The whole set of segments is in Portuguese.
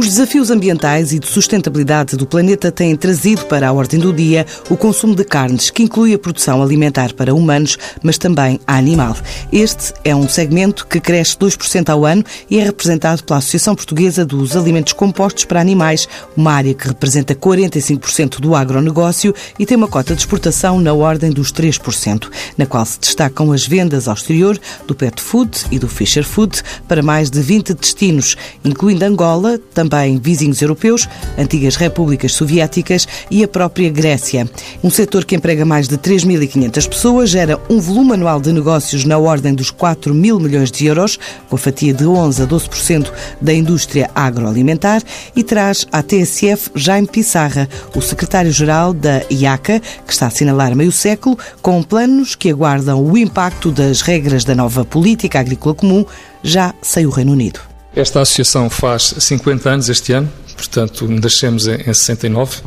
Os desafios ambientais e de sustentabilidade do planeta têm trazido para a ordem do dia o consumo de carnes, que inclui a produção alimentar para humanos, mas também animal. Este é um segmento que cresce 2% ao ano e é representado pela Associação Portuguesa dos Alimentos Compostos para Animais, uma área que representa 45% do agronegócio e tem uma cota de exportação na ordem dos 3%, na qual se destacam as vendas ao exterior do pet food e do fisher food para mais de 20 destinos, incluindo Angola, também vizinhos europeus, antigas repúblicas soviéticas e a própria Grécia. Um setor que emprega mais de 3.500 pessoas, gera um volume anual de negócios na ordem dos 4 mil milhões de euros, com a fatia de 11 a 12% da indústria agroalimentar, e traz à TSF Jaime Pissarra, o secretário-geral da IACA, que está a assinalar meio século, com planos que aguardam o impacto das regras da nova política agrícola comum já sem o Reino Unido. Esta associação faz 50 anos este ano, portanto, nascemos em, 69,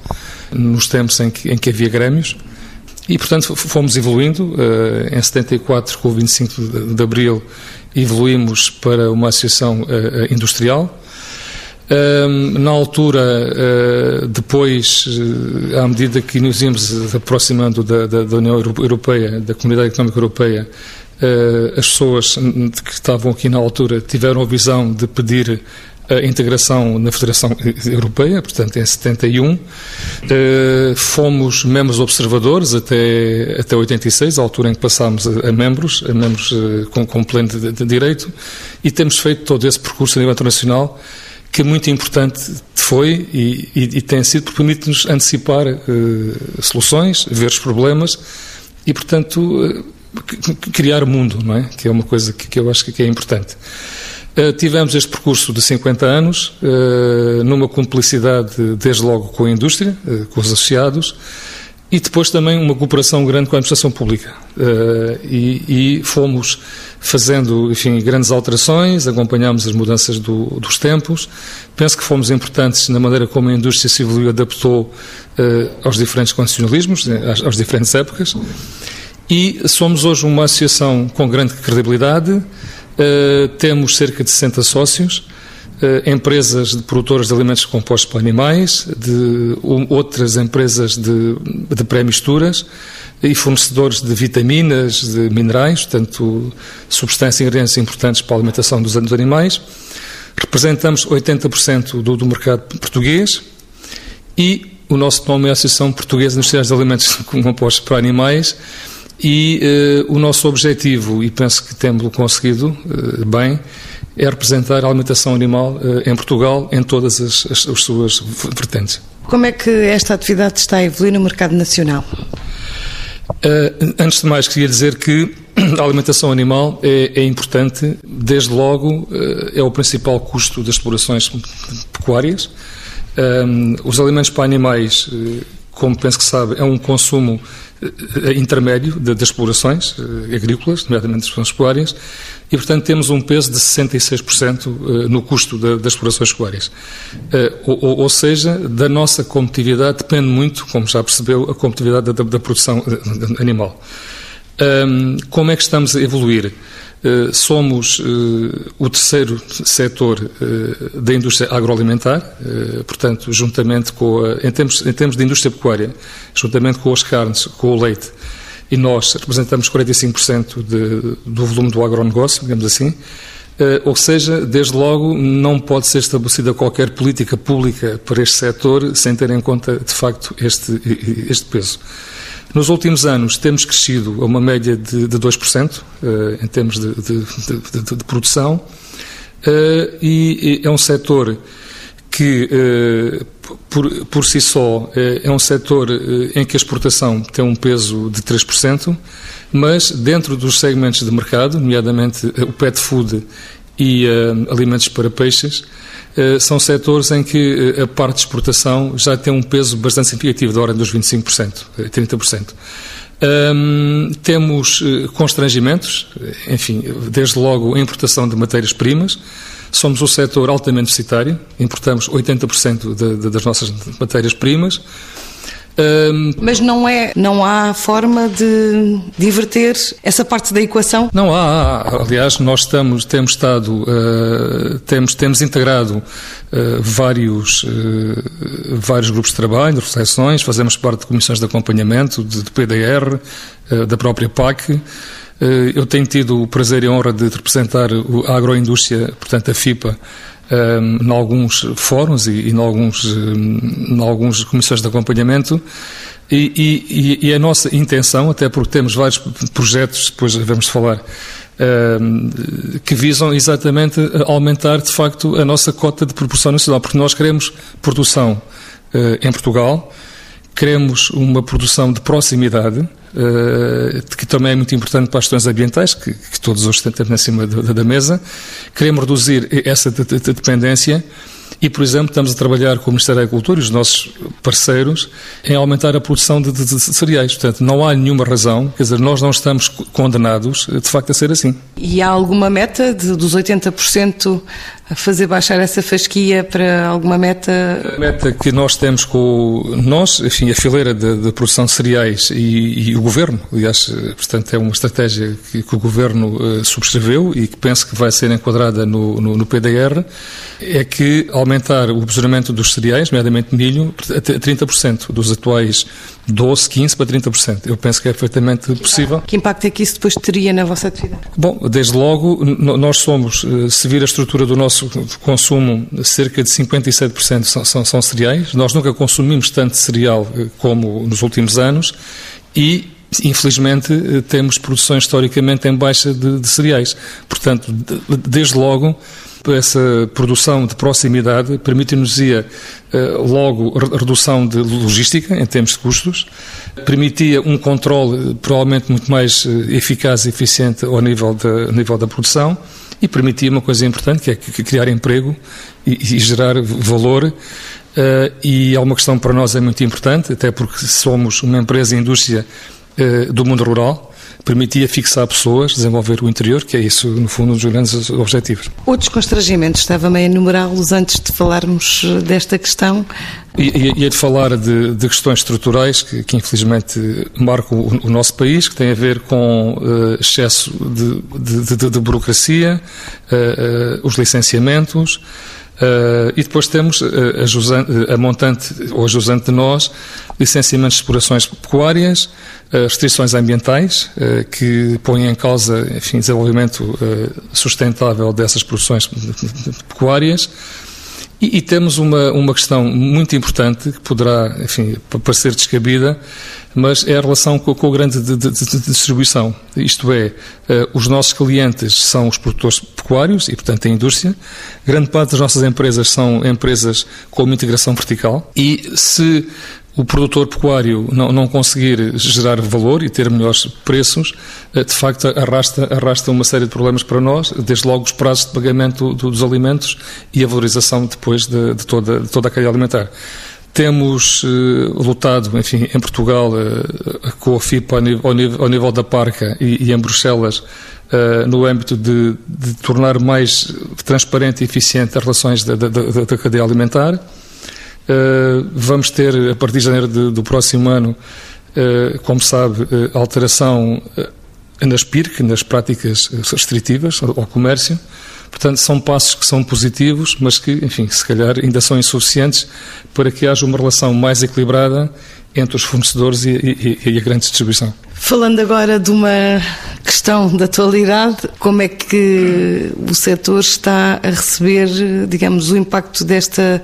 nos tempos em que, em que havia grêmios, e, portanto, fomos evoluindo. Eh, em 74, com o 25 de Abril, evoluímos para uma associação eh, eh, industrial. Na altura, depois, à medida que nos íamos aproximando da, da, da União Europeia, da Comunidade Económica Europeia, as pessoas que estavam aqui na altura tiveram a visão de pedir a integração na Federação Europeia, portanto, em 71. Eh, fomos membros observadores até, até 86, a altura em que passámos a, membros, a membros eh, com, com pleno de, de, direito, e temos feito todo esse percurso a nível internacional que é muito importante foi e, e, e tem sido porque permite-nos antecipar uh, soluções, ver os problemas e, portanto, uh, criar o mundo, não é? Que é uma coisa que, que eu acho que é importante. Uh, tivemos este percurso de 50 anos, uh, numa cumplicidade desde logo com a indústria, uh, com os associados, e depois também uma cooperação grande com a administração pública. E, e, fomos fazendo, enfim, grandes alterações, acompanhámos as mudanças do, dos tempos. Penso que fomos importantes na maneira como a indústria civil adaptou aos diferentes condicionalismos, às, às diferentes épocas. E somos hoje uma associação com grande credibilidade, uh, temos cerca de 60 sócios, uh, empresas de produtoras de alimentos compostos para animais, de um, outras empresas de, de pré-misturas e fornecedores de vitaminas, de minerais, portanto, substâncias e ingredientes importantes para a alimentação dos animais. Representamos 80% do, do mercado português e o nosso nome é a Associação Portuguesa de Industriais de Alimentos Compostos para Animais e uh, o nosso objetivo, e penso que temos-lo conseguido uh, bem, é representar a alimentação animal uh, em Portugal em todas as, as, as, suas vertentes. Como é que esta atividade está a evoluir no mercado nacional? antes de mais, queria dizer que a alimentação animal é, é importante, desde logo é o principal custo das explorações pecuárias. os alimentos para animais, como penso que sabe, é um consumo eh, intermédio das explorações eh, agrícolas, nomeadamente das explorações pecuárias, e, portanto, temos um peso de 66% eh, no custo das explorações pecuárias. Ou, seja, da nossa competitividade depende muito, como já percebeu, a competitividade da, da produção animal. Como é que estamos a evoluir? Somos o terceiro setor da indústria agroalimentar, portanto, juntamente com, a, em, termos, em termos de indústria pecuária, juntamente com as carnes, com o leite, e nós representamos 45% de, do volume do agronegócio, digamos assim, ou seja, desde logo não pode ser estabelecida qualquer política pública para este setor sem ter em conta, de facto, este, este peso. Nos últimos anos temos crescido a uma média de, de 2% uh, em termos de, de, de produção uh, e, é um setor que, uh, por, por, si só, é um setor em que a exportação tem um peso de 3%, mas dentro dos segmentos de mercado, nomeadamente o pet food e alimentos para peixes, eh, são setores em que eh, a parte de exportação já tem um peso bastante significativo, da ordem dos 25%, 30%. Um, temos uh, constrangimentos, enfim, desde logo a importação de matérias-primas. Somos um setor altamente deficitário, importamos 80% de, de, das nossas matérias-primas. Um, Mas não é, não há forma de diverter essa parte da equação? Não há, há. aliás, nós estamos, temos estado, uh, temos, temos integrado uh, vários, uh, vários grupos de trabalho, reflexões, fazemos parte de comissões de acompanhamento, de, de PDR, da própria PAC. Eu tenho tido o prazer e a honra de representar a agroindústria, portanto a FIPA, em alguns fóruns e, em alguns, em alguns comissões de acompanhamento. E, e, e, a nossa intenção, até porque temos vários projetos, depois vamos falar, um, que visam exatamente aumentar, de facto, a nossa cota de produção nacional, porque nós queremos produção uh, em Portugal, queremos uma produção de proximidade, eh, que também é muito importante para as questões ambientais, que, que todos hoje temos em cima da, da mesa. Queremos reduzir essa dependência e, por exemplo, estamos a trabalhar com o Ministério da Agricultura e os nossos parceiros em aumentar a produção de, de, de, cereais. Portanto, não há nenhuma razão, quer dizer, nós não estamos condenados, de facto, a ser assim. E há alguma meta de, dos 80% a fazer baixar essa fasquia para alguma meta? A meta que nós temos com nós, enfim, a fileira de, de produção de cereais e, e, o Governo, aliás, portanto, é uma estratégia que, que o Governo uh, subscreveu e que penso que vai ser enquadrada no, no, no PDR, é que aumentar o posicionamento dos cereais, nomeadamente milho, a 30% dos atuais 12, 15 para 30%. Eu penso que é perfeitamente possível. Que impacto é que isso depois teria na vossa atividade? Bom, desde logo, nós somos, eh, se vir a estrutura do nosso consumo, cerca de 57% são, são, são cereais. Nós nunca consumimos tanto cereal eh, como nos últimos anos e infelizmente, eh, temos produções historicamente em baixa de, de cereais. Portanto, desde logo, essa produção de proximidade permite-nos eh, logo redução de logística em termos de custos, permitia um controle eh, provavelmente muito mais eficaz e eficiente ao nível da, nível da produção e permitia uma coisa importante que é criar emprego e, e gerar valor e é uma questão para nós é muito importante, até porque somos uma empresa e indústria do mundo rural permitia fixar pessoas, desenvolver o interior, que é isso, no fundo, um dos grandes objetivos. Outros constrangimentos, estava-me a enumerá-los antes de falarmos eh, desta questão. E, e, de falar de, de questões estruturais que, que infelizmente marcam o, o, nosso país, que têm a ver com uh, excesso de, de, de burocracia, uh, uh, os licenciamentos, Uh, e depois temos uh, a, jusante, a, montante ou a jusante de nós, licenciamentos de explorações pecuárias, uh, restrições ambientais, que põem em causa, enfim, desenvolvimento sustentável dessas produções pecuárias, e, e, temos uma, uma questão muito importante que poderá, enfim, parecer descabida, mas é a relação com, com a grande de, de, de distribuição. Isto é, uh, os nossos clientes são os produtores pecuários e, portanto, a indústria. Grande parte das nossas empresas são empresas com uma integração vertical e se o produtor pecuário não, não, conseguir gerar valor e ter melhores preços, eh, de facto arrasta, arrasta uma série de problemas para nós, desde logo os prazos de pagamento do, dos alimentos e a valorização depois de, de, toda, de toda a cadeia alimentar. Temos uh, lutado, enfim, em Portugal, uh, com a FIPA ao nível, ao nível, ao nível da Parca e, e em Bruxelas, no âmbito de, de, tornar mais transparente e eficiente as relações da, da, da cadeia alimentar. Uh, vamos ter, a partir de janeiro de, do próximo ano, uh, como sabe, uh, alteração nas PIRC, nas práticas restritivas ao, ao, comércio. Portanto, são passos que são positivos, mas que, enfim, se calhar ainda são insuficientes para que haja uma relação mais equilibrada entre os fornecedores e, e, e a grande distribuição. Falando agora de uma questão da atualidade, como é que o setor está a receber, digamos, o impacto desta,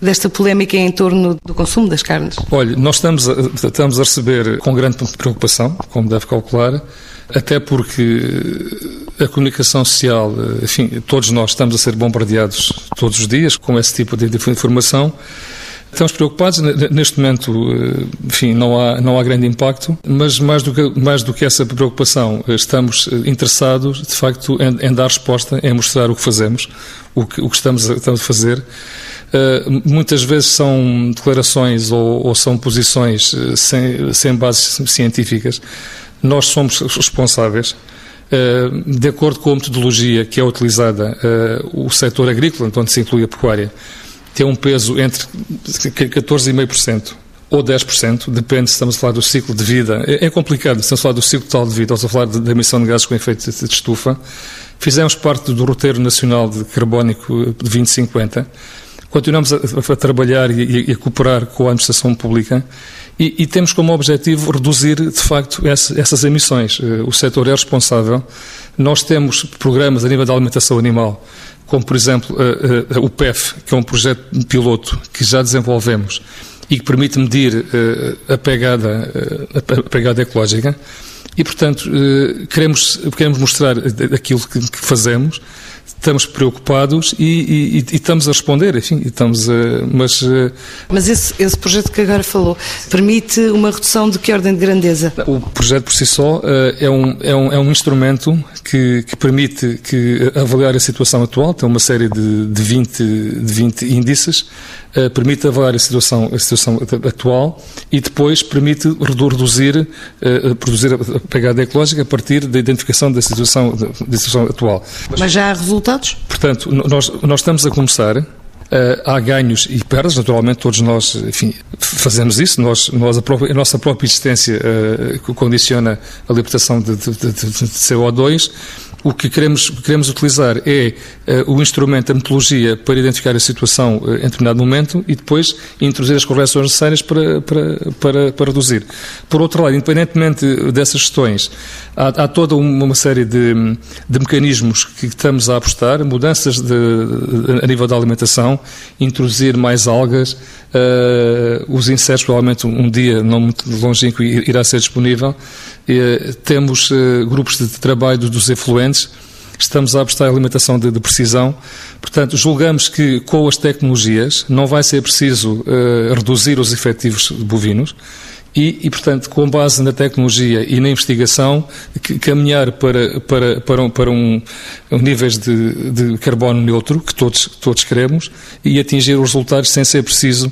desta polémica em torno do consumo das carnes? Olha, nós estamos a, estamos a receber com grande preocupação, como deve calcular, até porque a comunicação social, enfim, todos nós estamos a ser bombardeados todos os dias com esse tipo de informação Estamos preocupados. Neste momento, eh, enfim, não há, não há grande impacto, mas mais do, que, mais do que essa preocupação, eh, estamos eh, interessados, de facto, em, em dar resposta, em mostrar o que fazemos, o que, o que estamos, a, estamos a fazer. Uh, muitas vezes são declarações ou, ou são posições sem, sem bases científicas. Nós somos responsáveis. De acordo com a metodologia que é utilizada, o setor agrícola, onde se inclui a pecuária, tem um peso entre 14,5% ou 10%, depende se estamos a falar do ciclo de vida. É, é complicado, se estamos a falar do ciclo total de vida, ou estamos a falar da emissão de gases com efeito de estufa. Fizemos parte do roteiro nacional de carbónico de 2050. Continuamos a, a trabalhar e, e, a cooperar com a administração pública e, e, temos como objetivo reduzir, de facto, essa, essas emissões. Eh, o setor é responsável. Nós temos programas a nível da alimentação animal, como, por exemplo, o PEF, que é um projeto piloto que já desenvolvemos e que permite medir a pegada, a pegada ecológica. E, portanto, eh, queremos, queremos mostrar aquilo que fazemos, estamos preocupados e, e, e, estamos a responder, enfim, estamos a, mas... Eh, mas esse, esse projeto que agora falou permite uma redução de que ordem de grandeza? O projeto por si só eh, é um, é um, é um instrumento que, que permite que avaliar a situação atual, tem uma série de, de, 20, de 20 índices, permite avaliar a situação, a situação atual e depois permite reduzir, produzir a pegada ecológica a partir da identificação da situação, da situação atual. Mas, já há resultados? Portanto, nós, nós estamos a começar. Uh, há ganhos e perdas, naturalmente todos nós enfim, fazemos isso, nós, nós a, própria, a, nossa própria existência uh, condiciona a libertação de, de, de, de CO2 o que queremos, queremos utilizar é uh, o instrumento, a metodologia, para identificar a situação uh, em determinado momento e depois introduzir as correções necessárias para, para, para, para reduzir. Por outro lado, independentemente dessas questões, há, há toda uma série de, de, mecanismos que estamos a apostar, mudanças de, a nível da alimentação, introduzir mais algas, uh, os insetos provavelmente um dia, não muito longínquo, irá ser disponível. Temos grupos de trabalho dos efluentes, estamos a apostar em alimentação de, de, precisão. Portanto, julgamos que com as tecnologias não vai ser preciso uh, reduzir os efetivos bovinos e, e, portanto, com base na tecnologia e na investigação, que, caminhar para, para, para, um, para um, um níveis de, de carbono neutro, que todos, todos queremos, e atingir os resultados sem ser preciso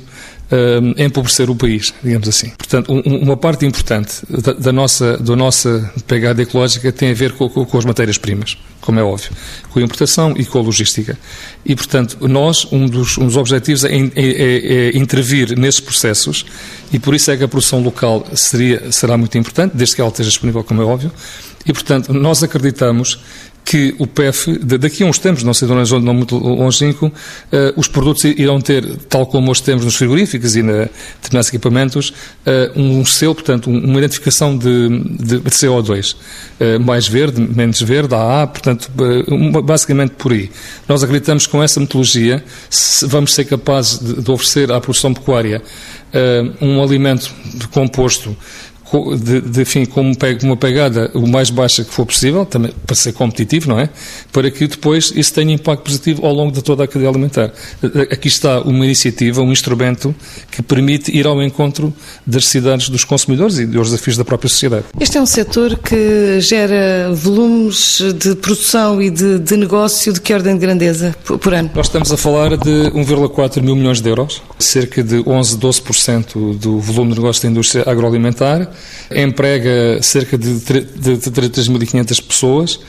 uh, empobrecer o país, digamos assim. Portanto, um, uma parte importante da, da, nossa, da nossa pegada ecológica tem a ver com, com, com as matérias-primas, como é óbvio, com a importação e com a logística. E, portanto, nós, um dos, um dos objetivos é, é, é, é intervir nesses processos e por isso é que a produção local seria, será muito importante, desde que ela esteja disponível, como é óbvio, e, portanto, nós acreditamos que o PEF, daqui a uns tempos, não sei de onde não muito longínquo, os produtos irão ter, tal como os temos nos frigoríficos e na determinados equipamentos, uh, um selo, portanto, uma identificação de, de, de CO2. Uh, eh, mais verde, menos verde, AA, portanto, basicamente por aí. Nós acreditamos que com essa metodologia vamos ser capazes de oferecer à produção pecuária um alimento composto de, de, enfim, com uma pegada o mais baixa que for possível, também para ser competitivo, não é? Para que depois isso tenha impacto positivo ao longo de toda a cadeia alimentar. Aqui está uma iniciativa, um instrumento que permite ir ao encontro das necessidades dos consumidores e dos desafios da própria sociedade. Este é um setor que gera volumes de produção e de, de negócio de que ordem de grandeza por ano? Nós estamos a falar de 1,4 mil milhões de euros, cerca de 11, 12% do volume de negócio da indústria agroalimentar emprega cerca de 3.500 pessoas,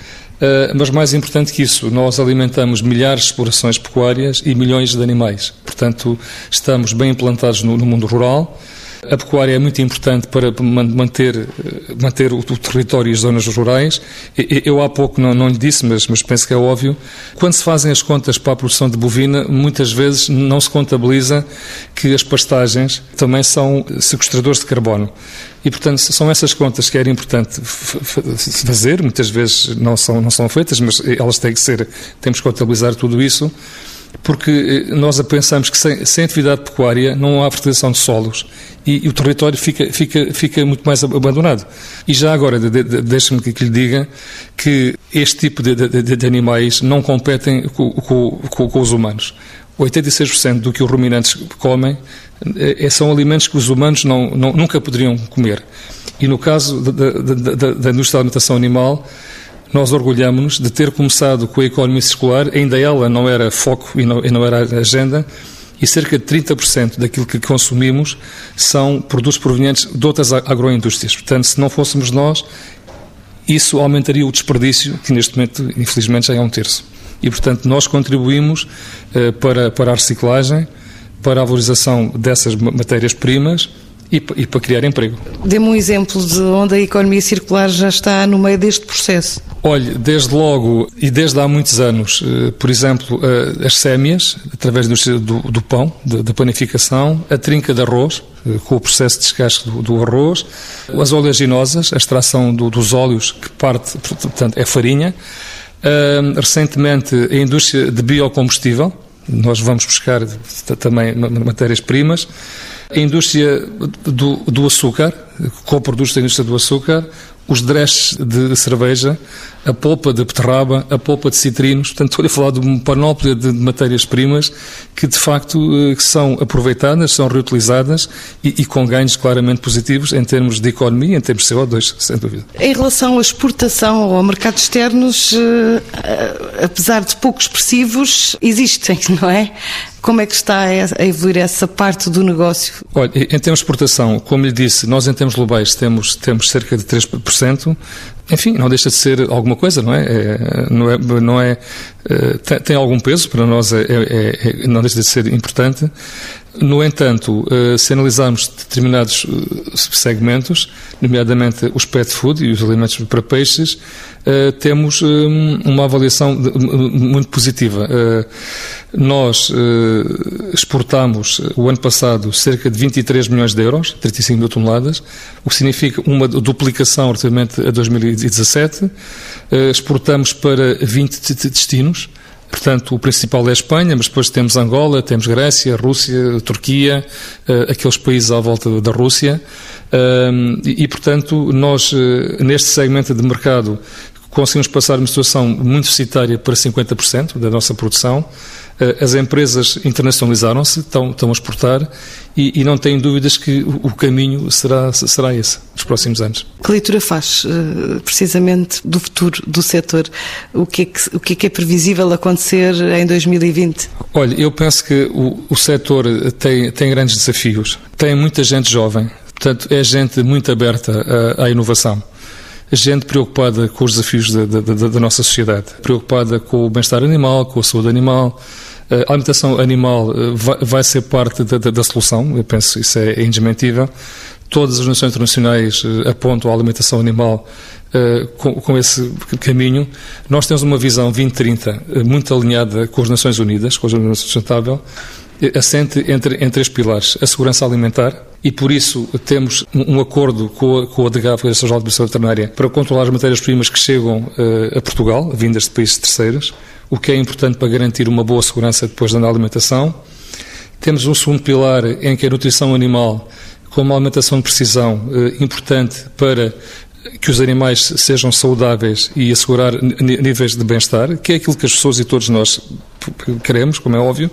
eh, mas mais importante que isso, nós alimentamos milhares de explorações pecuárias e milhões de animais. Portanto, estamos bem implantados no, mundo rural. A pecuária é muito importante para manter, manter o, território e as zonas rurais. Eu há pouco não, não lhe disse, mas, mas penso que é óbvio. Quando se fazem as contas para a produção de bovina, muitas vezes não se contabiliza que as pastagens também são sequestradores de carbono. E, portanto, são essas contas que era importante fazer, muitas vezes não são, não são feitas, mas elas têm que ser, temos que contabilizar tudo isso porque eh, nós pensamos que sem, sem atividade pecuária não há fertilização de solos e, e, o território fica, fica, fica muito mais abandonado. E já agora, de, de, deixe-me que lhe diga que este tipo de, de animais não competem com, com, com, com os humanos. 86% do que os ruminantes comem é, são alimentos que os humanos não, não, nunca poderiam comer. E no caso da, da, da, da indústria da alimentação animal, nós orgulhamos-nos de ter começado com a economia circular, ainda ela não era foco e não, e não era agenda, e cerca de 30% daquilo que consumimos são produtos provenientes de outras agroindústrias. Portanto, se não fôssemos nós, isso aumentaria o desperdício, que neste momento, infelizmente, já é um terço. E, portanto, nós contribuímos eh, para, para a reciclagem, para a valorização dessas matérias-primas e, e para criar emprego. Dê-me um exemplo de onde a economia circular já está no meio deste processo. Olhe, desde logo e desde há muitos anos, eh, por exemplo, eh, as sémias, através do, do, do pão, da panificação, a trinca de arroz, eh, com o processo de descasque do, do arroz, as oleaginosas, a extração do, dos óleos, que parte, portanto, é farinha. recentemente, a indústria de biocombustível, nós vamos buscar também matérias-primas. A indústria do, do açúcar, com produtos da indústria do açúcar, os dresches de cerveja, a polpa de beterraba, a polpa de citrinos. Portanto, estou a falar de uma panóplia de matérias-primas que, de facto, eh, são aproveitadas, são reutilizadas e, e, com ganhos claramente positivos em termos de economia, em termos de CO2, sem dúvida. Em relação à exportação ou ao mercado externos, eh, apesar de pouco expressivos, existem, não é? Como é que está a evoluir essa parte do negócio? Olha, em termos de exportação, como lhe disse, nós em termos globais temos, temos cerca de 3%. Enfim, não deixa de ser alguma coisa, não é? é não é, não é eh, tem, tem, algum peso, para nós é, é, é, não deixa de ser importante. No entanto, eh, se analisarmos determinados eh, segmentos, nomeadamente os pet food e os alimentos para peixes, temos uma avaliação muito positiva. Nós exportamos o ano passado cerca de 23 milhões de euros, 35 mil toneladas, o que significa uma duplicação relativamente a 2017. Exportamos para 20 destinos Portanto, o principal é a Espanha, mas depois temos Angola, temos Grécia, Rússia, Turquia, uh, aqueles países à volta da Rússia. Uh, e, portanto, nós, uh, neste segmento de mercado, conseguimos passar uma situação muito deficitária para 50% da nossa produção. Eh, as empresas internacionalizaram-se, estão, estão a exportar e, e, não tenho dúvidas que o, caminho será, será esse nos próximos anos. Que leitura faz, eh, precisamente, do futuro do setor? O que, é que, o que é que é previsível acontecer em 2020? Olha, eu penso que o, o setor tem, tem grandes desafios. Tem muita gente jovem, portanto, é gente muito aberta à, à inovação gente preocupada com os desafios da, da, da nossa sociedade, preocupada com o bem-estar animal, com a saúde animal. A alimentação animal eh, vai, ser parte da, da, solução, eu penso isso é, é indesmentível. Todas as nações internacionais eh, apontam a alimentação animal uh, com, com, esse caminho. Nós temos uma visão 2030 muito alinhada com as Nações Unidas, com a Agenda Sustentável, assente entre, em três pilares. A segurança alimentar, e por isso temos um acordo com a, com a DGAV, a de Administração Veterinária, para controlar as matérias-primas que chegam uh, a Portugal, vindas de países terceiros, o que é importante para garantir uma boa segurança depois da alimentação. Temos um segundo pilar em que a nutrição animal, com uma alimentação de precisão uh, importante para que os animais sejam saudáveis e assegurar níveis de bem-estar, que é aquilo que as pessoas e todos nós queremos, como é óbvio.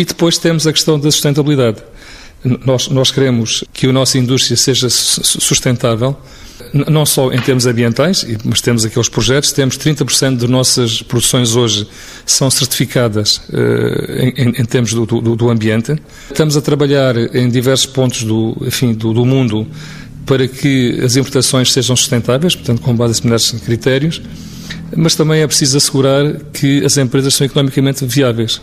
E depois temos a questão da sustentabilidade. Nós, nós queremos que a nossa indústria seja sustentável, não só em termos ambientais, mas temos aqueles projetos, temos 30% de nossas produções hoje são certificadas uh, em, em, termos do, do, do, ambiente. Estamos a trabalhar em diversos pontos do, enfim, do, do mundo para que as importações sejam sustentáveis, portanto, com base em determinados critérios, mas também é preciso assegurar que as empresas são economicamente viáveis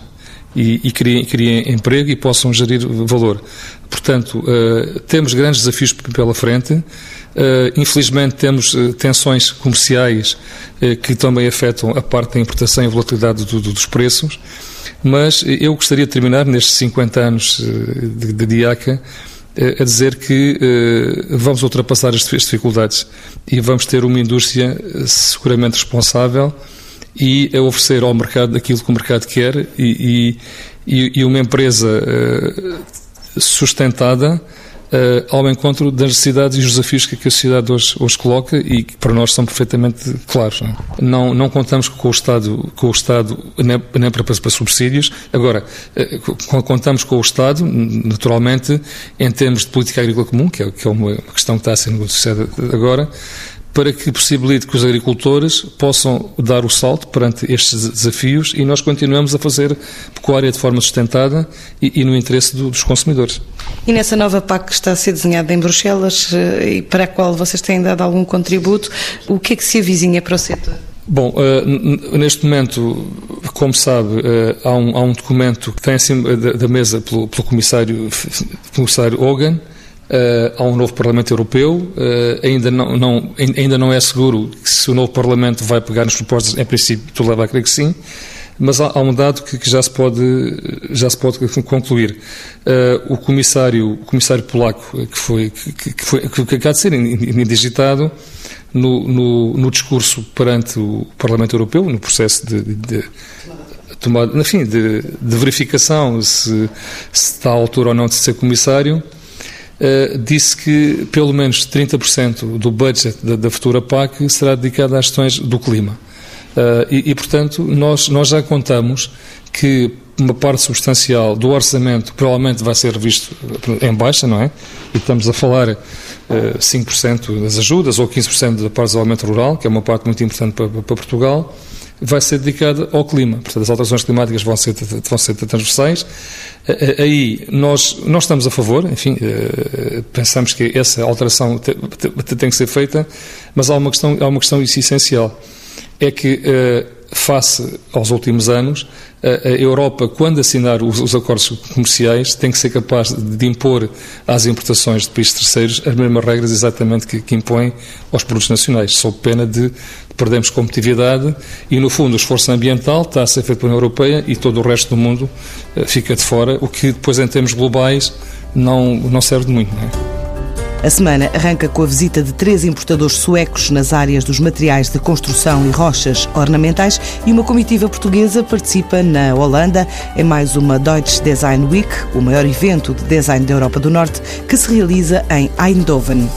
e, e criem, criem, emprego e possam gerir valor. Portanto, uh, temos grandes desafios pela frente. Uh, infelizmente, temos uh, tensões comerciais que também afetam a parte da importação e a volatilidade do, do, dos preços. Mas eu gostaria de terminar nestes 50 anos de, de DIACA a dizer que vamos ultrapassar as dificuldades e vamos ter uma indústria seguramente responsável e a oferecer ao mercado aquilo que o mercado quer e, e, e uma empresa uh, sustentada uh, ao encontro das necessidades e os desafios que a sociedade hoje, hoje coloca e que para nós são perfeitamente claros. Não, é? não, contamos com o Estado, com o Estado nem, nem para, para, subsídios. Agora, uh, contamos com o Estado, naturalmente, em termos de política agrícola comum, que é, que é uma questão que está a ser negociada agora, para que possibilite que os agricultores possam dar o salto perante estes desafios e nós continuamos a fazer pecuária de forma sustentada e, e no interesse do, dos consumidores. E nessa nova PAC que está a ser desenhada em Bruxelas eh, e para a qual vocês têm dado algum contributo, o que é que se avizinha para o setor? Bom, uh, neste momento, como sabe, uh, há, um, há, um, documento que tem acima da, da mesa pelo, pelo comissário, comissário Hogan, Uh, há um novo Parlamento Europeu, uh, ainda, não, não, ainda não é seguro se o novo Parlamento vai pegar nas propostas, em princípio, tudo leva a crer que sim, mas há, há um dado que, que, já, se pode, já se pode concluir. Uh, o, comissário, o comissário polaco, que, foi, que, que, foi, que acaba de ser indigitado, no, no, no, discurso perante o Parlamento Europeu, no processo de, de, de tomada, enfim, de, de verificação se, se, está à altura ou não de ser comissário, uh, disse que pelo menos 30% do budget da, da, futura PAC será dedicado às questões do clima. Uh, e, e, portanto, nós, nós já contamos que uma parte substancial do orçamento provavelmente vai ser revisto em baixa, não é? E estamos a falar uh, eh, 5% das ajudas ou 15% da parte do desenvolvimento rural, que é uma parte muito importante para, para Portugal vai ser dedicada ao clima. Portanto, as alterações climáticas vão ser, vão ser transversais. Aí nós, nós estamos a favor, enfim, eh, pensamos que essa alteração tem que ser feita, mas há uma questão, há uma questão essencial. É que, eh, face aos últimos anos, a Europa, quando assinar os, acordos comerciais, tem que ser capaz de impor às importações de países terceiros as mesmas regras exatamente que, que impõem aos produtos nacionais, sob pena de perdermos competitividade e, no fundo, o esforço ambiental está a ser feito pela União Europeia e todo o resto do mundo eh, fica de fora, o que depois, em termos globais, não, não serve de muito. Não é? A semana arranca com a visita de três importadores suecos nas áreas dos materiais de construção e rochas ornamentais e uma comitiva portuguesa participa na Holanda em mais uma Deutsche Design Week, o maior evento de design da Europa do Norte, que se realiza em Eindhoven.